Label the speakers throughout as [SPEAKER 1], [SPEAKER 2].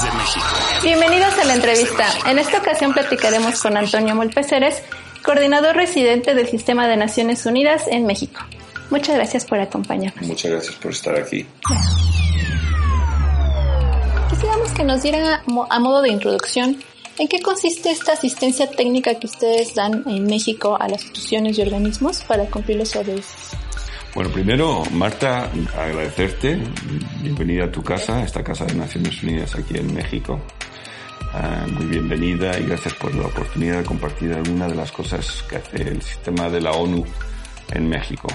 [SPEAKER 1] desde México.
[SPEAKER 2] Bienvenidos a la entrevista. En esta ocasión platicaremos con Antonio Molpeceres, coordinador residente del Sistema de Naciones Unidas en México. Muchas gracias por acompañarnos.
[SPEAKER 3] Muchas gracias por estar aquí.
[SPEAKER 2] Quisiéramos que nos diera a modo de introducción en qué consiste esta asistencia técnica que ustedes dan en México a las instituciones y organismos para cumplir los ODS.
[SPEAKER 3] Bueno, primero, Marta, agradecerte. Bienvenida a tu casa, esta Casa de Naciones Unidas aquí en México. Ah, muy bienvenida y gracias por la oportunidad de compartir alguna de las cosas que hace el sistema de la ONU en México.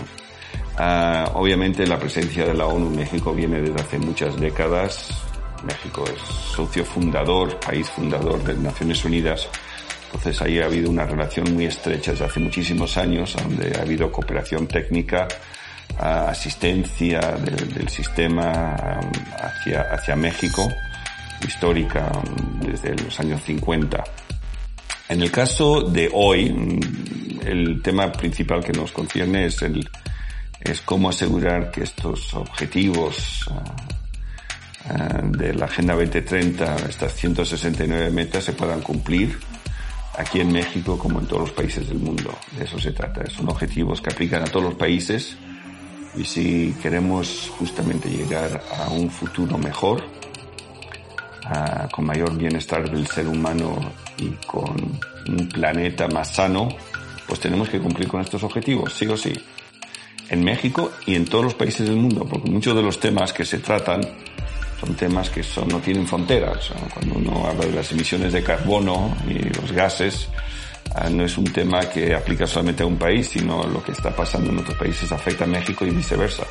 [SPEAKER 3] Ah, obviamente la presencia de la ONU en México viene desde hace muchas décadas. México es socio fundador, país fundador de Naciones Unidas. Entonces ahí ha habido una relación muy estrecha desde hace muchísimos años, donde ha habido cooperación técnica, asistencia del, sistema um, hacia, hacia México, histórica um, desde los años 50. En el caso de hoy, mm, el tema principal que nos concierne es el, es cómo asegurar que estos objetivos uh, uh, de la Agenda 2030, estas 169 metas, se puedan cumplir aquí en México como en todos los países del mundo. De eso se trata. Son objetivos que aplican a todos los países y si queremos justamente llegar a un futuro mejor, con mayor bienestar del ser humano y con un planeta más sano, pues tenemos que cumplir con estos objetivos, sí o sí. En México y en todos los países del mundo, porque muchos de los temas que se tratan son temas que son, no tienen fronteras. Cuando uno habla de las emisiones de carbono y los gases, no es un tema que aplica solamente a un país, sino lo que está pasando en otros países afecta a México y viceversa.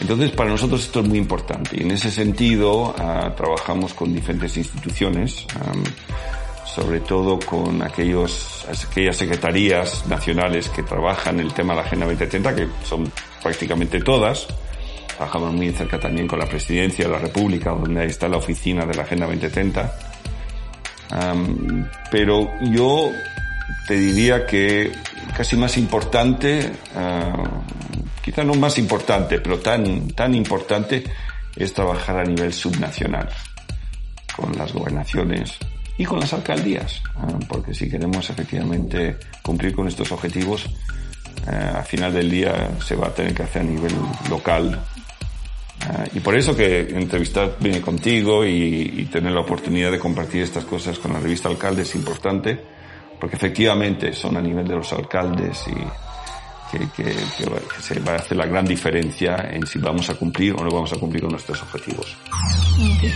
[SPEAKER 3] Entonces, para nosotros esto es muy importante y en ese sentido ah, trabajamos con diferentes instituciones, sobre todo con aquellos, aquellas secretarías nacionales que trabajan el tema de la Agenda 2030, que son prácticamente todas. Trabajamos muy cerca también con la Presidencia de la República, donde está la oficina de la Agenda 2030 pero yo te diría que casi más importante, quizá no más importante, pero tan, tan importante es trabajar a nivel subnacional con las gobernaciones y con las alcaldías, porque si queremos efectivamente cumplir con estos objetivos, a final del día se va a tener que hacer a nivel local. Ah, y por eso que entrevistar contigo y, tener la oportunidad de compartir estas cosas con la revista Alcalde es importante, porque efectivamente son a nivel de los alcaldes y que, se va a hacer la gran diferencia en si vamos a cumplir o no vamos a cumplir con nuestros objetivos.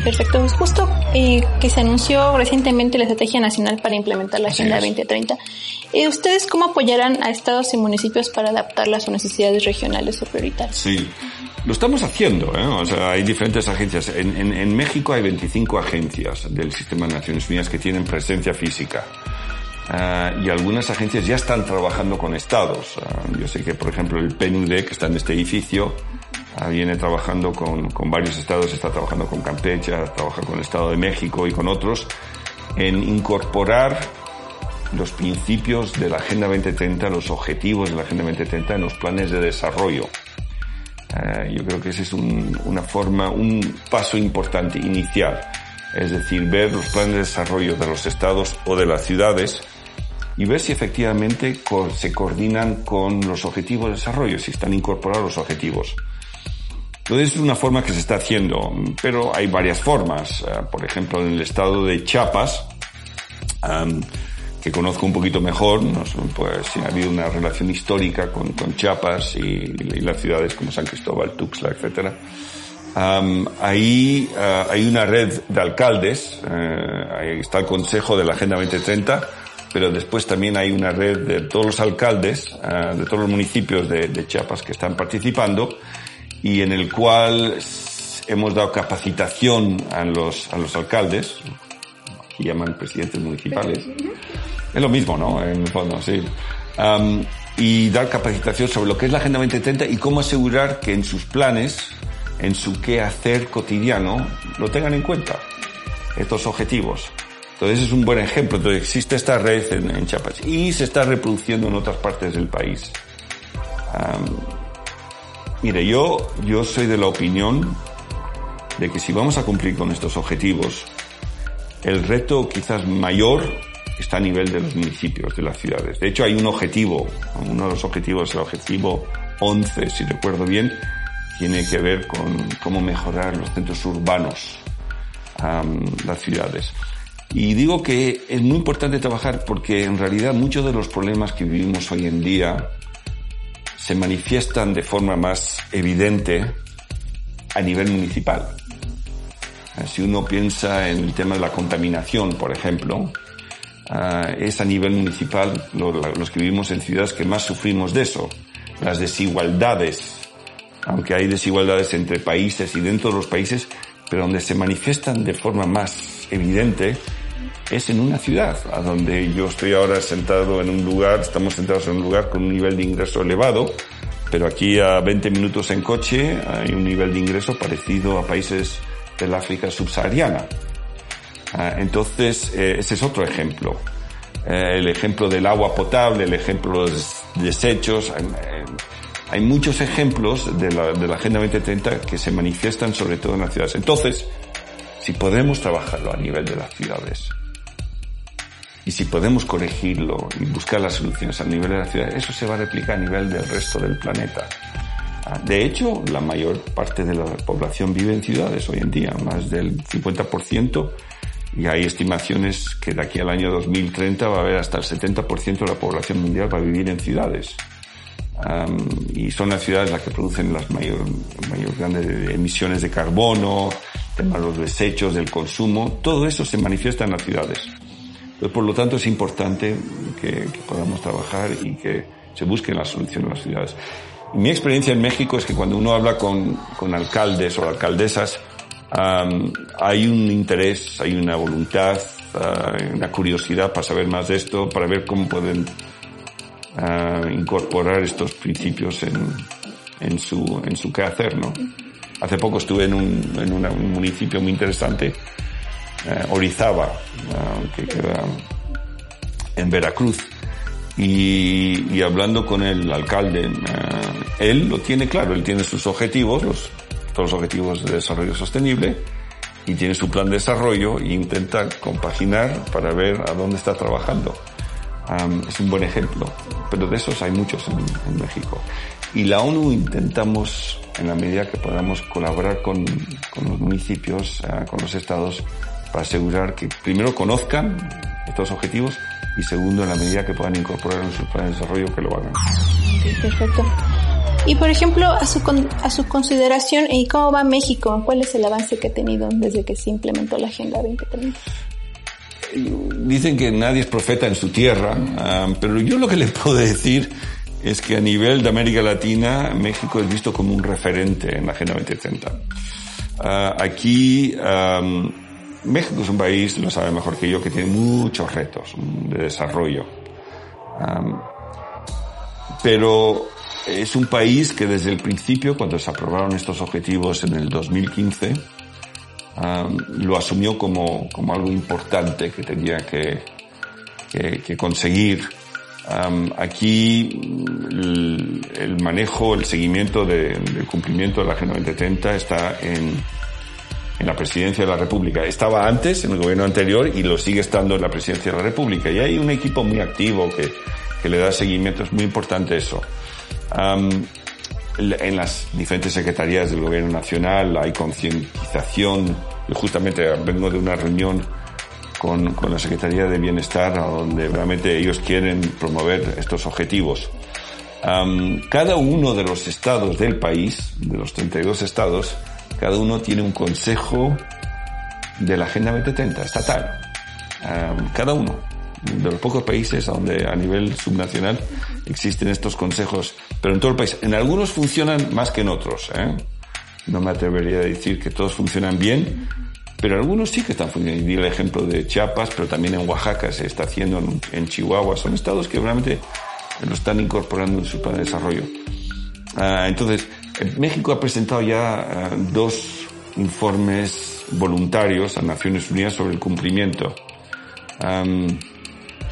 [SPEAKER 2] Perfecto. Pues justo eh, que se anunció recientemente la Estrategia Nacional para implementar la Agenda 2030. Eh, ¿Ustedes cómo apoyarán a estados y municipios para adaptarla a sus necesidades regionales o prioritarias?
[SPEAKER 3] Sí. Lo estamos haciendo, ¿eh? o sea, hay diferentes agencias. En, en, en, México hay 25 agencias del Sistema de Naciones Unidas que tienen presencia física. Uh, y algunas agencias ya están trabajando con estados. Uh, yo sé que, por ejemplo, el PNUD, que está en este edificio, uh, viene trabajando con, con, varios estados, está trabajando con Campeche, trabaja con el Estado de México y con otros, en incorporar los principios de la Agenda 2030, los objetivos de la Agenda 2030 en los planes de desarrollo. Yo creo que ese es un, una forma, un paso importante inicial. Es decir, ver los planes de desarrollo de los estados o de las ciudades y ver si efectivamente se coordinan con los objetivos de desarrollo, si están incorporados los objetivos. Entonces es una forma que se está haciendo, pero hay varias formas. Eh, por ejemplo, en el estado de Chiapas, que conozco un poquito mejor, pues ha habido una relación histórica con, con Chiapas y, las ciudades como San Cristóbal, Tuxtla, etcétera. ahí uh, hay una red de alcaldes, uh, ahí está el Consejo de la Agenda 2030, pero después también hay una red de todos los alcaldes, uh, de todos los municipios de, de, Chiapas que están participando y en el cual hemos dado capacitación a los, a los alcaldes, que llaman presidentes municipales, es lo mismo, ¿no? En el fondo, sí. y dar capacitación sobre lo que es la Agenda 2030 y cómo asegurar que en sus planes, en su qué hacer cotidiano, lo tengan en cuenta, estos objetivos. Entonces es un buen ejemplo. Entonces existe esta red en, en Chiapas y se está reproduciendo en otras partes del país. mire, yo, yo soy de la opinión de que si vamos a cumplir con estos objetivos, el reto quizás mayor está a nivel de los municipios, de las ciudades. De hecho, hay un objetivo, uno de los objetivos, el objetivo 11, si recuerdo bien, tiene que ver con cómo mejorar los centros urbanos, las ciudades. Y digo que es muy importante trabajar porque en realidad muchos de los problemas que vivimos hoy en día se manifiestan de forma más evidente a nivel municipal. Si uno piensa en el tema de la contaminación, por ejemplo, ah, es a nivel municipal los que vivimos en ciudades que más sufrimos de eso. Las desigualdades, aunque hay desigualdades entre países y dentro de los países, pero donde se manifiestan de forma más evidente es en una ciudad, a donde yo estoy ahora sentado en un lugar, estamos sentados en un lugar con un nivel de ingreso elevado, pero aquí a 20 minutos en coche hay un nivel de ingreso parecido a países del África subsahariana. Ah, entonces, eh, ese es otro ejemplo. Eh, el ejemplo del agua potable, el ejemplo de los desechos. Hay, muchos ejemplos de la, de la Agenda 2030 que se manifiestan sobre todo en las ciudades. Entonces, si podemos trabajarlo a nivel de las ciudades, y si podemos corregirlo y buscar las soluciones a nivel de la ciudad, eso se va a replicar a nivel del resto del planeta. Ah, de hecho, la mayor parte de la población vive en ciudades hoy en día, más del 50%, y hay estimaciones que de aquí al año 2030 va a haber hasta el 70% de la población mundial va a vivir en ciudades. y son las ciudades las que producen las mayor, mayor grandes emisiones de carbono, de los desechos, del consumo, todo eso se manifiesta en las ciudades. Por lo tanto, es importante que, podamos trabajar y que se busquen las soluciones en las ciudades. mi experiencia en México es que cuando uno habla con, con alcaldes o alcaldesas, hay un interés, hay una voluntad, uh, una curiosidad para saber más de esto, para ver cómo pueden uh, incorporar estos principios en, en, su, en su quehacer, ¿no? Hace poco estuve en un, municipio muy interesante eh, Orizaba, que queda en Veracruz. Y, hablando con el alcalde, eh, él lo tiene claro, él tiene sus objetivos, todos los objetivos de desarrollo sostenible, y tiene su plan de desarrollo e intenta compaginar para ver a dónde está trabajando. es un buen ejemplo, pero de esos hay muchos en, México. Y la ONU intentamos, en la medida que podamos, colaborar con, con los municipios, eh, con los estados, para asegurar que primero conozcan estos objetivos y segundo, en la medida que puedan incorporar en sus planes de desarrollo, que lo hagan.
[SPEAKER 2] perfecto. Y por ejemplo, a su, a su consideración, ¿y cómo va México? ¿Cuál es el avance que ha tenido desde que se implementó la Agenda 2030?
[SPEAKER 3] Dicen que nadie es profeta en su tierra, ah, pero yo lo que le puedo decir es que a nivel de América Latina, México es visto como un referente en la Agenda 2030. Ah, aquí México es un país, lo sabe mejor que yo, que tiene muchos retos de desarrollo. pero es un país que desde el principio, cuando se aprobaron estos objetivos en el 2015, lo asumió como, como, algo importante que tenía que, que, conseguir. Aquí el, el, manejo, el seguimiento de, del cumplimiento de la Agenda 2030 está en en la presidencia de la República. Estaba antes, en el gobierno anterior, y lo sigue estando en la presidencia de la República. Y hay un equipo muy activo que, que le da seguimiento. Es muy importante eso. en las diferentes secretarías del gobierno nacional hay concientización. Justamente vengo de una reunión con, la Secretaría de Bienestar, donde realmente ellos quieren promover estos objetivos. cada uno de los estados del país, de los 32 estados, cada uno tiene un consejo de la Agenda 2030 estatal. cada uno de los pocos países donde a nivel subnacional existen estos consejos, pero en todo el país. En algunos funcionan más que en otros. ¿eh? No me atrevería a decir que todos funcionan bien, pero algunos sí que están funcionando. El ejemplo de Chiapas, pero también en Oaxaca se está haciendo, en, Chihuahua. Son estados que realmente lo están incorporando en su plan de desarrollo. Ah, entonces, México ha presentado ya eh, dos informes voluntarios a Naciones Unidas sobre el cumplimiento.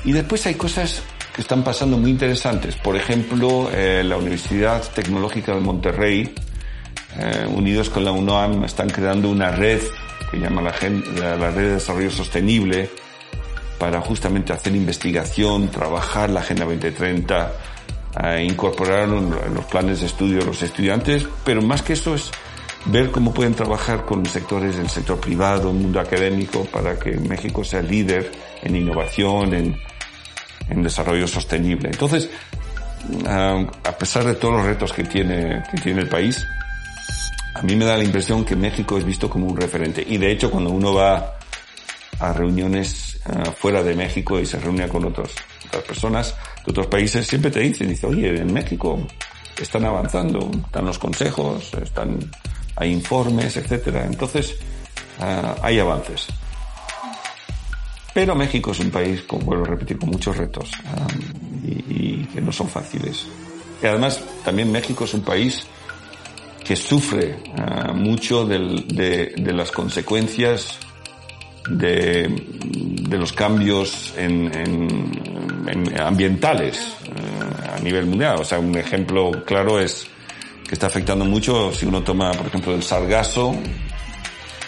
[SPEAKER 3] y después hay cosas que están pasando muy interesantes. Por ejemplo, eh, la Universidad Tecnológica de Monterrey eh, unidos con la UNOAM, están creando una red que llama la, la, Red de Desarrollo Sostenible para justamente hacer investigación, trabajar la Agenda 2030, eh, incorporar en los planes de estudio de los estudiantes, pero más que eso es ver cómo pueden trabajar con sectores del sector privado, mundo académico, para que México sea líder en innovación, en, en desarrollo sostenible. Entonces, a pesar de todos los retos que tiene, que tiene el país, a mí me da la impresión que México es visto como un referente. Y de hecho, cuando uno va a reuniones ah, fuera de México y se reúne con otras personas de otros países, siempre te dicen, dice, oye, en México están avanzando, están los consejos, están, hay informes, etcétera. Entonces, ah, hay avances. Pero México es un país, como vuelvo a repetir, con muchos retos y, que no son fáciles. Y además, también México es un país que sufre ah, mucho de, las consecuencias de, los cambios en, ambientales ah, a nivel mundial. O sea, un ejemplo claro es que está afectando mucho si uno toma, por ejemplo, el sargazo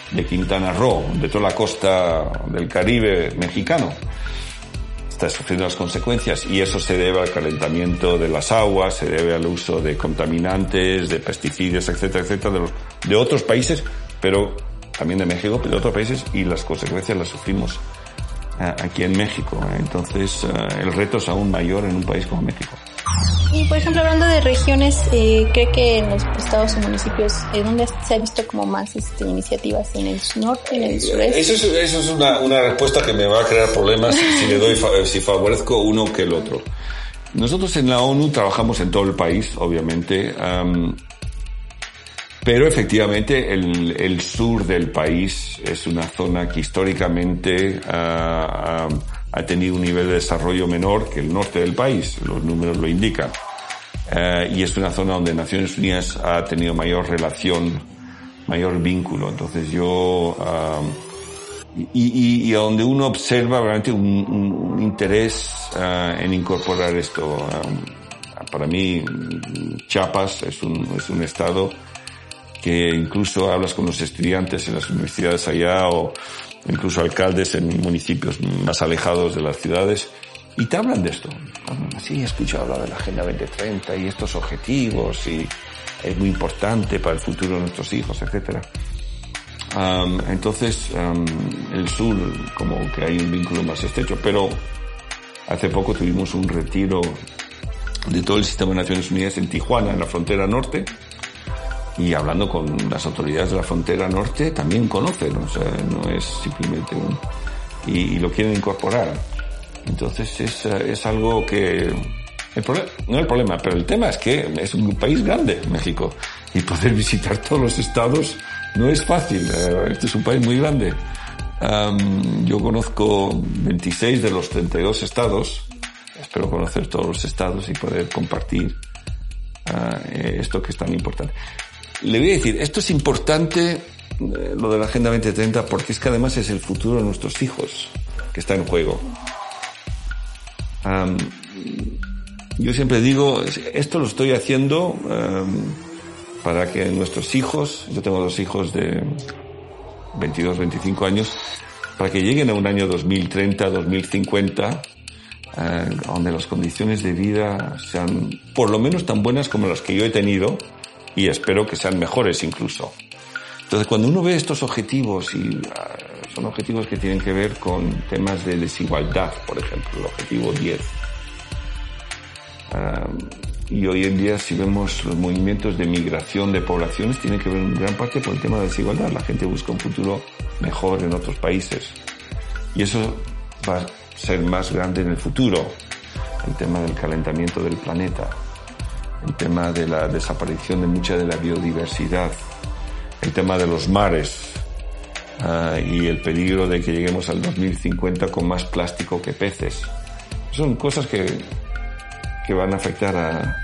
[SPEAKER 3] de Quintana Roo, de toda la costa del Caribe mexicano. Está sufriendo las consecuencias y eso se debe al calentamiento de las aguas, se debe al uso de contaminantes, de pesticidas, etcétera, etcétera, de, los, de otros países, pero también de México, pero de otros países y las consecuencias las sufrimos eh, aquí en México. Entonces eh, el reto es aún mayor en un país como México.
[SPEAKER 2] Y por ejemplo, hablando de regiones, eh, ¿cree que en los estados o municipios, eh, dónde se ha visto como más este, iniciativas? ¿En el norte, en el eh, sureste?
[SPEAKER 3] Eso es, eso es una, una, respuesta que me va a crear problemas si le doy, si favorezco uno que el otro. Nosotros en la ONU trabajamos en todo el país, obviamente, pero efectivamente el, el, sur del país es una zona que históricamente uh, ha tenido un nivel de desarrollo menor que el norte del país, los números lo indican. Eh, y es una zona donde Naciones Unidas ha tenido mayor relación, mayor vínculo. Entonces yo, y, y, donde uno observa realmente un, interés uh, en incorporar esto. Para mí, Chiapas es un, es un estado que incluso hablas con los estudiantes en las universidades allá o incluso alcaldes en municipios más alejados de las ciudades, y te hablan de esto. Sí, he escuchado hablar de la Agenda 2030 y estos objetivos y es muy importante para el futuro de nuestros hijos, etcétera. entonces, el sur, como que hay un vínculo más estrecho, pero hace poco tuvimos un retiro de todo el sistema de Naciones Unidas en Tijuana, en la frontera norte, y hablando con las autoridades de la frontera norte también conocen, o sea, no es simplemente un... y, lo quieren incorporar. Entonces es, es algo que... El no el problema, pero el tema es que es un país grande, México, y poder visitar todos los estados no es fácil. Eh, este es un país muy grande. yo conozco 26 de los 32 estados. Espero conocer todos los estados y poder compartir ah, esto que es tan importante le voy a decir, esto es importante, eh, lo de la Agenda 2030, porque es que además es el futuro de nuestros hijos que está en juego. yo siempre digo, esto lo estoy haciendo para que nuestros hijos, yo tengo dos hijos de 22, 25 años, para que lleguen a un año 2030, 2050, eh, donde las condiciones de vida sean por lo menos tan buenas como las que yo he tenido, y espero que sean mejores incluso. Entonces, cuando uno ve estos objetivos, y ah, son objetivos que tienen que ver con temas de desigualdad, por ejemplo, el objetivo 10. Ah, y hoy en día, si vemos los movimientos de migración de poblaciones, tienen que ver en gran parte por el tema de desigualdad. La gente busca un futuro mejor en otros países. Y eso va a ser más grande en el futuro. El tema del calentamiento del planeta el tema de la desaparición de mucha de la biodiversidad, el tema de los mares uh, y el peligro de que lleguemos al 2050 con más plástico que peces. Son cosas que, que van a afectar a,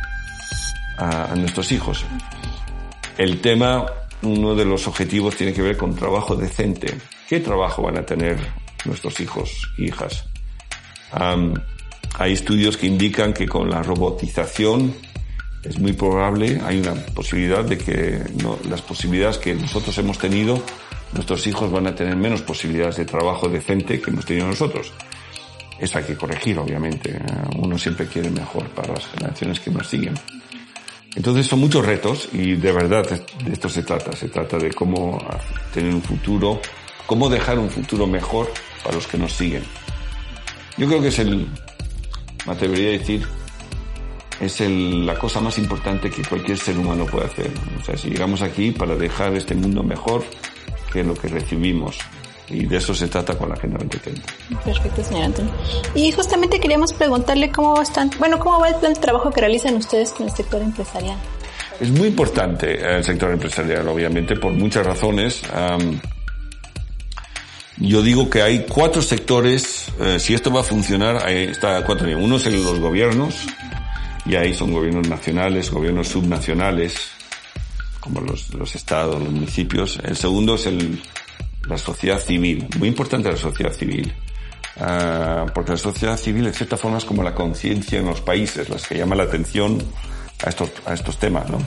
[SPEAKER 3] a, a nuestros hijos. El tema, uno de los objetivos tiene que ver con trabajo decente. ¿Qué trabajo van a tener nuestros hijos e hijas? Um, hay estudios que indican que con la robotización es muy probable, hay una posibilidad de que no, las posibilidades que nosotros hemos tenido, nuestros hijos van a tener menos posibilidades de trabajo decente que hemos tenido nosotros. Eso hay que corregir, obviamente. Uno siempre quiere mejor para las generaciones que nos siguen. Entonces son muchos retos y de verdad de esto se trata. Se trata de cómo tener un futuro, cómo dejar un futuro mejor para los que nos siguen. Yo creo que es el, me atrevería a decir, es el, la cosa más importante que cualquier ser humano puede hacer. O sea, si llegamos aquí para dejar este mundo mejor que lo que recibimos. Y de eso se trata con la Agenda 2030.
[SPEAKER 2] Perfecto, señor Antonio. Y justamente queríamos preguntarle cómo están, bueno, cómo va el, trabajo que realizan ustedes con el sector empresarial.
[SPEAKER 3] Es muy importante el sector empresarial, obviamente, por muchas razones. yo digo que hay cuatro sectores, eh, si esto va a funcionar, ahí está cuatro. Uno es en los gobiernos, y ahí son gobiernos nacionales, gobiernos subnacionales, como los, los estados, los municipios. El segundo es el, la sociedad civil, muy importante la sociedad civil. Uh, porque la sociedad civil, en cierta forma, es como la conciencia en los países, las que llama la atención a estos, a estos temas, ¿no?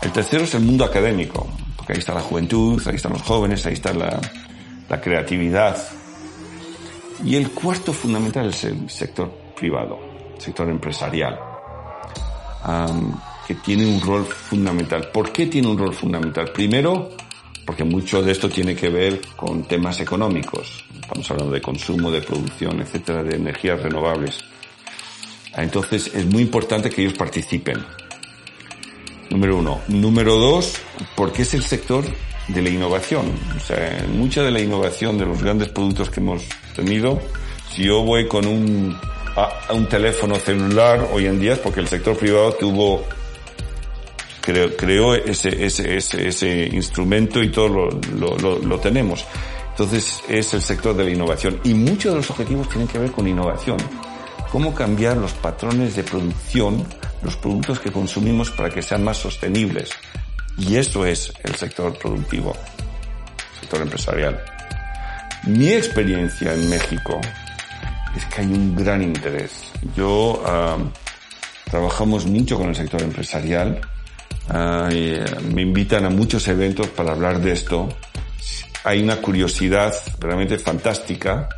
[SPEAKER 3] El tercero es el mundo académico, porque ahí está la juventud, ahí están los jóvenes, ahí está la, la creatividad. Y el cuarto fundamental es el sector privado, el sector empresarial que tiene un rol fundamental. ¿Por qué tiene un rol fundamental? Primero, porque mucho de esto tiene que ver con temas económicos. Estamos hablando de consumo, de producción, etcétera, de energías renovables. Entonces es muy importante que ellos participen. Número uno. Número dos, porque es el sector de la innovación. O sea, mucha de la innovación de los grandes productos que hemos tenido, si yo voy con un a, un teléfono celular hoy en día es porque el sector privado tuvo creó, creó ese, ese, ese, ese, instrumento y todo lo, lo, lo, tenemos. Entonces es el sector de la innovación y muchos de los objetivos tienen que ver con innovación. Cómo cambiar los patrones de producción, los productos que consumimos para que sean más sostenibles. Y eso es el sector productivo, el sector empresarial. Mi experiencia en México es que hay un gran interés. Yo trabajamos mucho con el sector empresarial. Eh, me invitan a muchos eventos para hablar de esto. Hay una curiosidad realmente fantástica.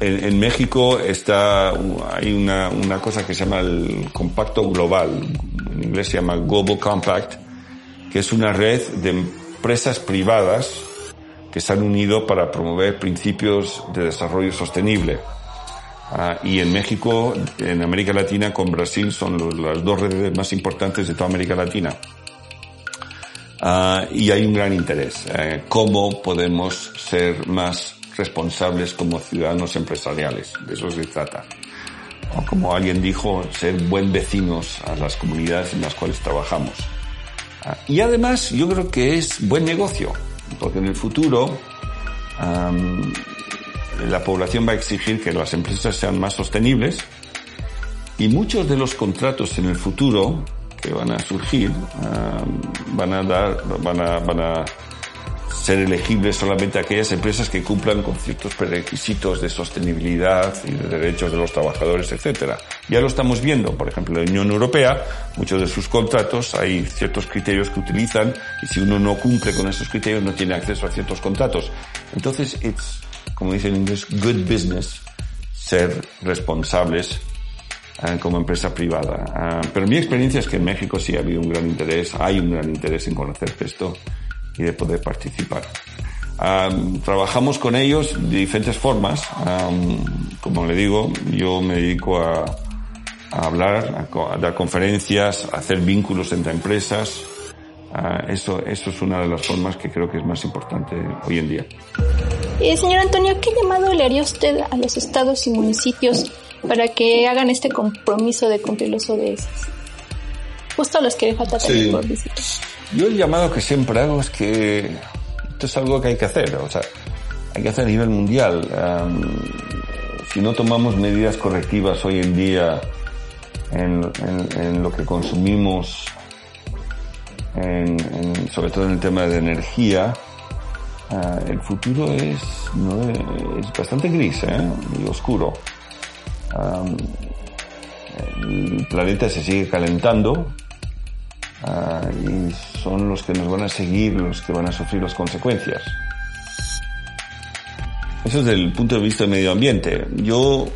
[SPEAKER 3] en, México está, hay una, una cosa que se llama el Compacto Global. En inglés se llama Global Compact, que es una red de empresas privadas que se han unido para promover principios de desarrollo sostenible. Ah, y en México, en América Latina, con Brasil son las dos redes más importantes de toda América Latina. Ah, y hay un gran interés. Eh, ¿Cómo podemos ser más responsables como ciudadanos empresariales? De eso se trata. O como alguien dijo, ser buen vecinos a las comunidades en las cuales trabajamos. Ah, y además, yo creo que es buen negocio porque en el futuro la población va a exigir que las empresas sean más sostenibles y muchos de los contratos en el futuro que van a surgir van a dar, van a, van a ser elegibles solamente aquellas empresas que cumplan con ciertos prerequisitos de sostenibilidad y de derechos de los trabajadores, etcétera. Ya lo estamos viendo, por ejemplo, en la Unión Europea, muchos de sus contratos hay ciertos criterios que utilizan y si uno no cumple con esos criterios no tiene acceso a ciertos contratos. Entonces, it's, como dice en inglés, good business ser responsables eh, como empresa privada. Ah, pero mi experiencia es que en México sí ha habido un gran interés, hay un gran interés en conocer esto y de poder participar. trabajamos con ellos de diferentes formas. como le digo, yo me dedico a, hablar, a, dar conferencias, a hacer vínculos entre empresas. eso, eso es una de las formas que creo que es más importante hoy en día.
[SPEAKER 2] Eh, señor Antonio, ¿qué llamado le haría usted a los estados y municipios para que hagan este compromiso de cumplir los ODS? Justo a los que le falta también por visitar.
[SPEAKER 3] Yo el llamado que siempre hago es que esto es algo que hay que hacer, o sea, hay que hacer a nivel mundial. si no tomamos medidas correctivas hoy en día en, lo que consumimos, sobre todo en el tema de energía, ah, el futuro es, es bastante gris ¿eh? y oscuro. el planeta se sigue calentando ah, y son los que nos van a seguir los que van a sufrir las consecuencias. Eso es desde el punto de vista del medio ambiente. Yo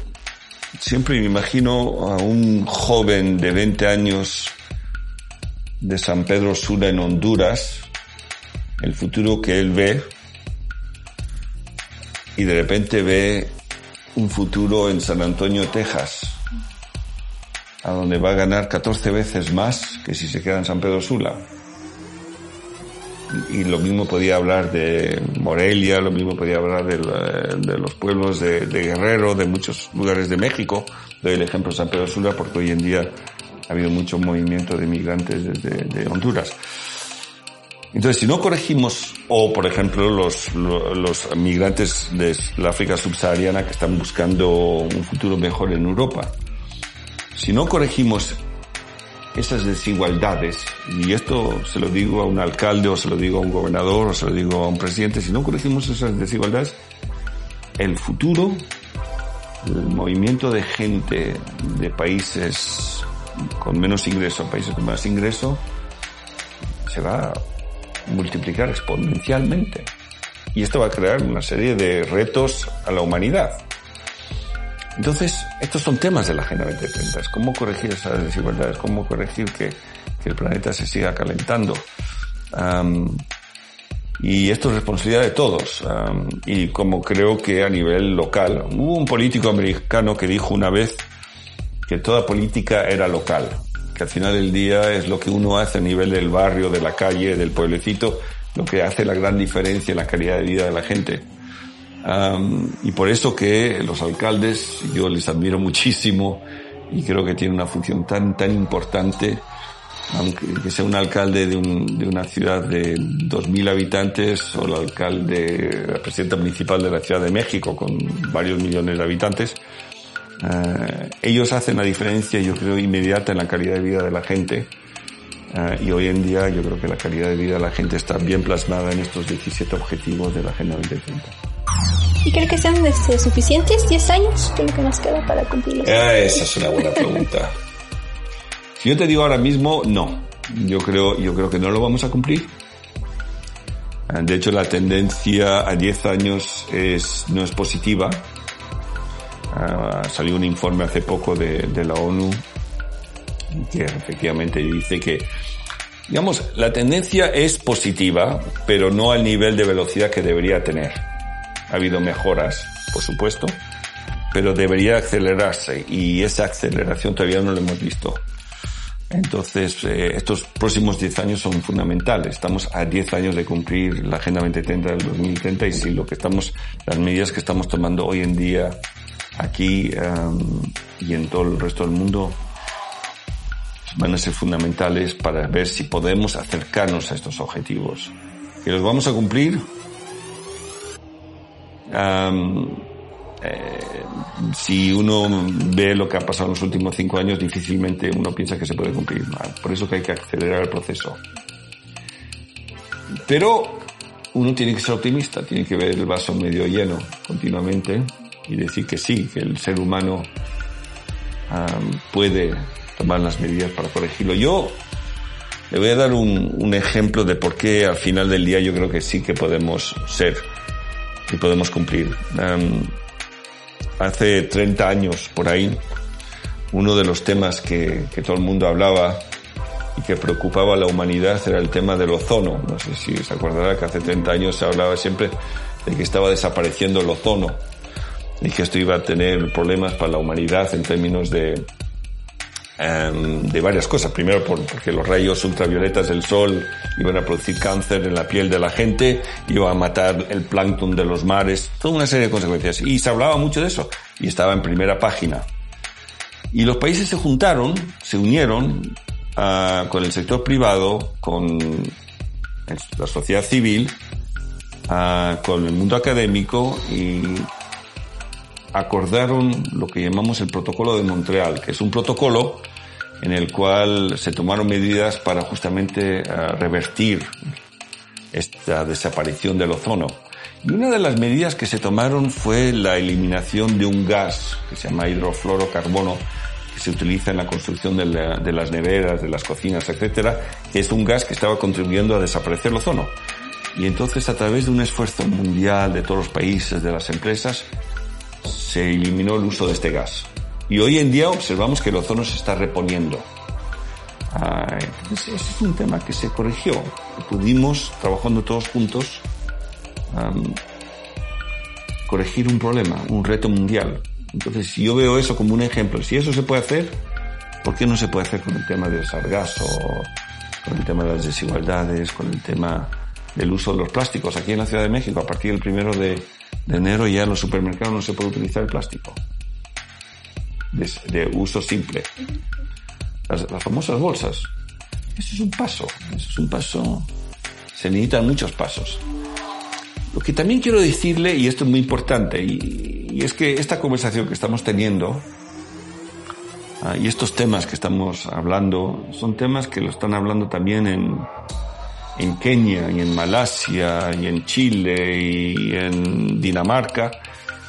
[SPEAKER 3] siempre me imagino a un joven de 20 años de San Pedro Sula en Honduras, el futuro que él ve, y de repente ve un futuro en San Antonio, Texas, a donde va a ganar 14 veces más que si se queda en San Pedro Sula. Y lo mismo podía hablar de Morelia, lo mismo podía hablar de, los pueblos de, Guerrero, de muchos lugares de México. Doy el ejemplo de San Pedro Sula porque hoy en día ha habido mucho movimiento de migrantes desde de Honduras. Entonces, si no corregimos, o por ejemplo los, los, migrantes de la África subsahariana que están buscando un futuro mejor en Europa, si no corregimos esas desigualdades, y esto se lo digo a un alcalde o se lo digo a un gobernador o se lo digo a un presidente, si no corregimos esas desigualdades, el futuro, el movimiento de gente de países con menos ingreso a países con más ingreso, se va multiplicar exponencialmente. Y esto va a crear una serie de retos a la humanidad. Entonces, estos son temas de la Agenda 2030. Es cómo corregir esas desigualdades, cómo corregir que, el planeta se siga calentando. y esto es responsabilidad de todos. y como creo que a nivel local, hubo un político americano que dijo una vez que toda política era local que al final del día es lo que uno hace a nivel del barrio, de la calle, del pueblecito, lo que hace la gran diferencia en la calidad de vida de la gente. Y por eso que los alcaldes, yo les admiro muchísimo y creo que tienen una función tan, tan importante, aunque sea un alcalde de, de una ciudad de 2.000 habitantes o el alcalde, el presidente municipal de la Ciudad de México con varios millones de habitantes, eh, ellos hacen la diferencia, yo creo, inmediata en la calidad de vida de la gente. Eh, y hoy en día yo creo que la calidad de vida de la gente está bien plasmada en estos 17 objetivos de la Agenda 2030.
[SPEAKER 2] ¿Y cree que sean suficientes 10 años? ¿Qué es nos queda para cumplirlos?
[SPEAKER 3] Ah, esa es una buena pregunta. yo te digo ahora mismo, no. Yo creo, yo creo que no lo vamos a cumplir. Eh, de hecho, la tendencia a 10 años es, no es positiva. Uh, salió un informe hace poco de, la ONU que efectivamente dice que, digamos, la tendencia es positiva, pero no al nivel de velocidad que debería tener. Ha habido mejoras, por supuesto, pero debería acelerarse y esa aceleración todavía no la hemos visto. Entonces, eh, estos próximos 10 años son fundamentales. Estamos a 10 años de cumplir la Agenda 2030 del 2030 y si lo que estamos, las medidas que estamos tomando hoy en día aquí um, y en todo el resto del mundo van a ser fundamentales para ver si podemos acercarnos a estos objetivos. ¿Que los vamos a cumplir? Um, eh, si uno ve lo que ha pasado en los últimos cinco años, difícilmente uno piensa que se puede cumplir. Por eso que hay que acelerar el proceso. Pero uno tiene que ser optimista, tiene que ver el vaso medio lleno continuamente y decir que sí, que el ser humano puede tomar las medidas para corregirlo. Yo le voy a dar un, ejemplo de por qué al final del día yo creo que sí que podemos ser y podemos cumplir. hace 30 años por ahí, uno de los temas que, que todo el mundo hablaba y que preocupaba a la humanidad era el tema del ozono. No sé si se acordará que hace 30 años se hablaba siempre de que estaba desapareciendo el ozono y que esto iba a tener problemas para la humanidad en términos de, em, de varias cosas. Primero porque los rayos ultravioletas del sol iban a producir cáncer en la piel de la gente, iba a matar el plancton de los mares, toda una serie de consecuencias. Y se hablaba mucho de eso y estaba en primera página. Y los países se juntaron, se unieron uh, con el sector privado, con la sociedad civil, uh, con el mundo académico y acordaron lo que llamamos el protocolo de Montreal, que es un protocolo en el cual se tomaron medidas para justamente eh, revertir esta desaparición del ozono. Y una de las medidas que se tomaron fue la eliminación de un gas que se llama hidrofluorocarbono, que se utiliza en la construcción de, las neveras, de las cocinas, etcétera, es un gas que estaba contribuyendo a desaparecer el ozono. Y entonces, a través de un esfuerzo mundial de todos los países, de las empresas, se eliminó el uso de este gas. Y hoy en día observamos que el ozono se está reponiendo. Entonces, ese es un tema que se corrigió. Pudimos, trabajando todos juntos, corregir un problema, un reto mundial. Entonces, si yo veo eso como un ejemplo, si eso se puede hacer, ¿por qué no se puede hacer con el tema del sargazo, con el tema de las desigualdades, con el tema del uso de los plásticos? Aquí en la Ciudad de México, a partir del primero de, enero ya en los supermercados no se puede utilizar el plástico. De, uso simple. Las, las, famosas bolsas. Eso es un paso. Eso es un paso. Se necesitan muchos pasos. Lo que también quiero decirle, y esto es muy importante, y, es que esta conversación que estamos teniendo ah, y estos temas que estamos hablando son temas que lo están hablando también en, en Kenia y en Malasia y en Chile y en Dinamarca.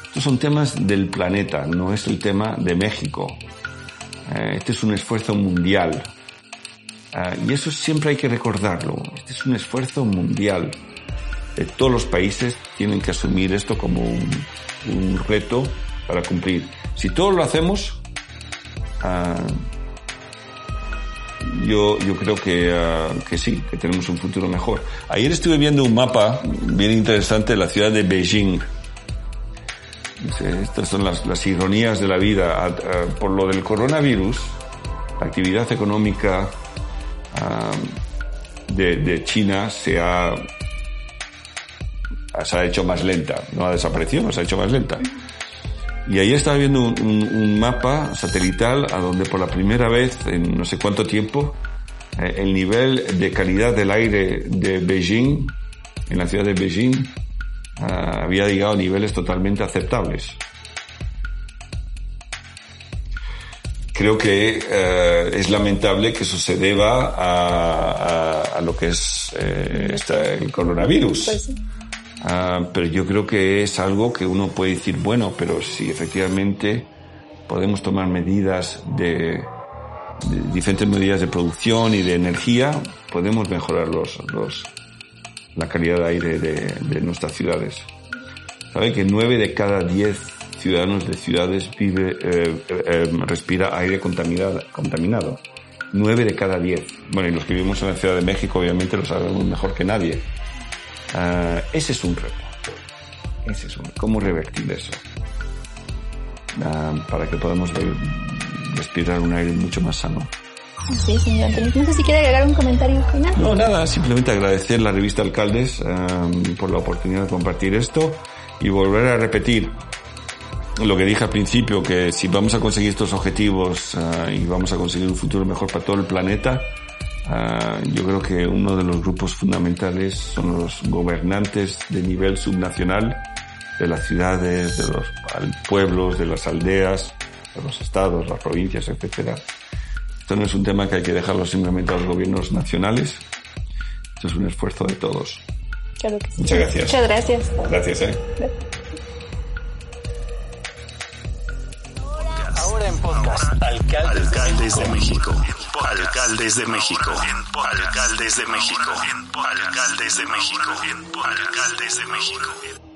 [SPEAKER 3] Estos son temas del planeta, no es el tema de México. Eh, este es un esfuerzo mundial. Ah, y eso siempre hay que recordarlo. Este es un esfuerzo mundial. Eh, todos los países tienen que asumir esto como un, reto para cumplir. Si todos lo hacemos, ah, yo, yo creo que, ah, que sí, que tenemos un futuro mejor. Ayer estuve viendo un mapa bien interesante de la ciudad de Beijing. Estas son las, las ironías de la vida. Ah, por lo del coronavirus, la actividad económica de, de China se ha se ha hecho más lenta. No ha desaparecido, se ha hecho más lenta. Y ahí estaba viendo un, mapa satelital a donde por la primera vez en no sé cuánto tiempo eh, el nivel de calidad del aire de Beijing, en la ciudad de Beijing, ah, había llegado a niveles totalmente aceptables. Creo que eh, es lamentable que eso se deba a, lo que es eh, el coronavirus. Pues Ah, pero yo creo que es algo que uno puede decir, bueno, pero si efectivamente podemos tomar medidas de, diferentes medidas de producción y de energía, podemos mejorar los, los, la calidad de aire de, nuestras ciudades. Sabe que nueve de cada diez ciudadanos de ciudades vive, eh, eh, respira aire contaminado, contaminado. Nueve de cada diez. Bueno, y los que vivimos en la Ciudad de México obviamente lo sabemos mejor que nadie. Uh, ese es un reto. Ese es un, ¿Cómo revertir eso? Uh, para que podamos respirar un aire mucho más sano.
[SPEAKER 2] Sí, señor. No sé si quiere agregar un comentario final.
[SPEAKER 3] No, nada, simplemente agradecer la revista Alcaldes um, por la oportunidad de compartir esto y volver a repetir lo que dije al principio, que si vamos a conseguir estos objetivos uh, y vamos a conseguir un futuro mejor para todo el planeta, Ah, yo creo que uno de los grupos fundamentales son los gobernantes de nivel subnacional de las ciudades, de los pueblos, de las aldeas, de los estados, las provincias, etcétera. Esto no es un tema que hay que dejarlo simplemente a los gobiernos nacionales. Esto es un esfuerzo de todos.
[SPEAKER 2] Claro que sí.
[SPEAKER 3] Muchas gracias.
[SPEAKER 2] Muchas gracias.
[SPEAKER 3] Gracias, eh.
[SPEAKER 1] Ahora podcast. Alcaldes, de México. Alcaldes de México. Alcaldes de México. Alcaldes de México. Alcaldes de México.